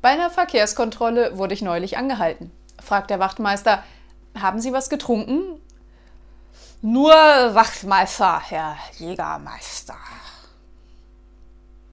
Bei einer Verkehrskontrolle wurde ich neulich angehalten. Fragt der Wachtmeister, haben Sie was getrunken? Nur Wachtmeister, Herr Jägermeister.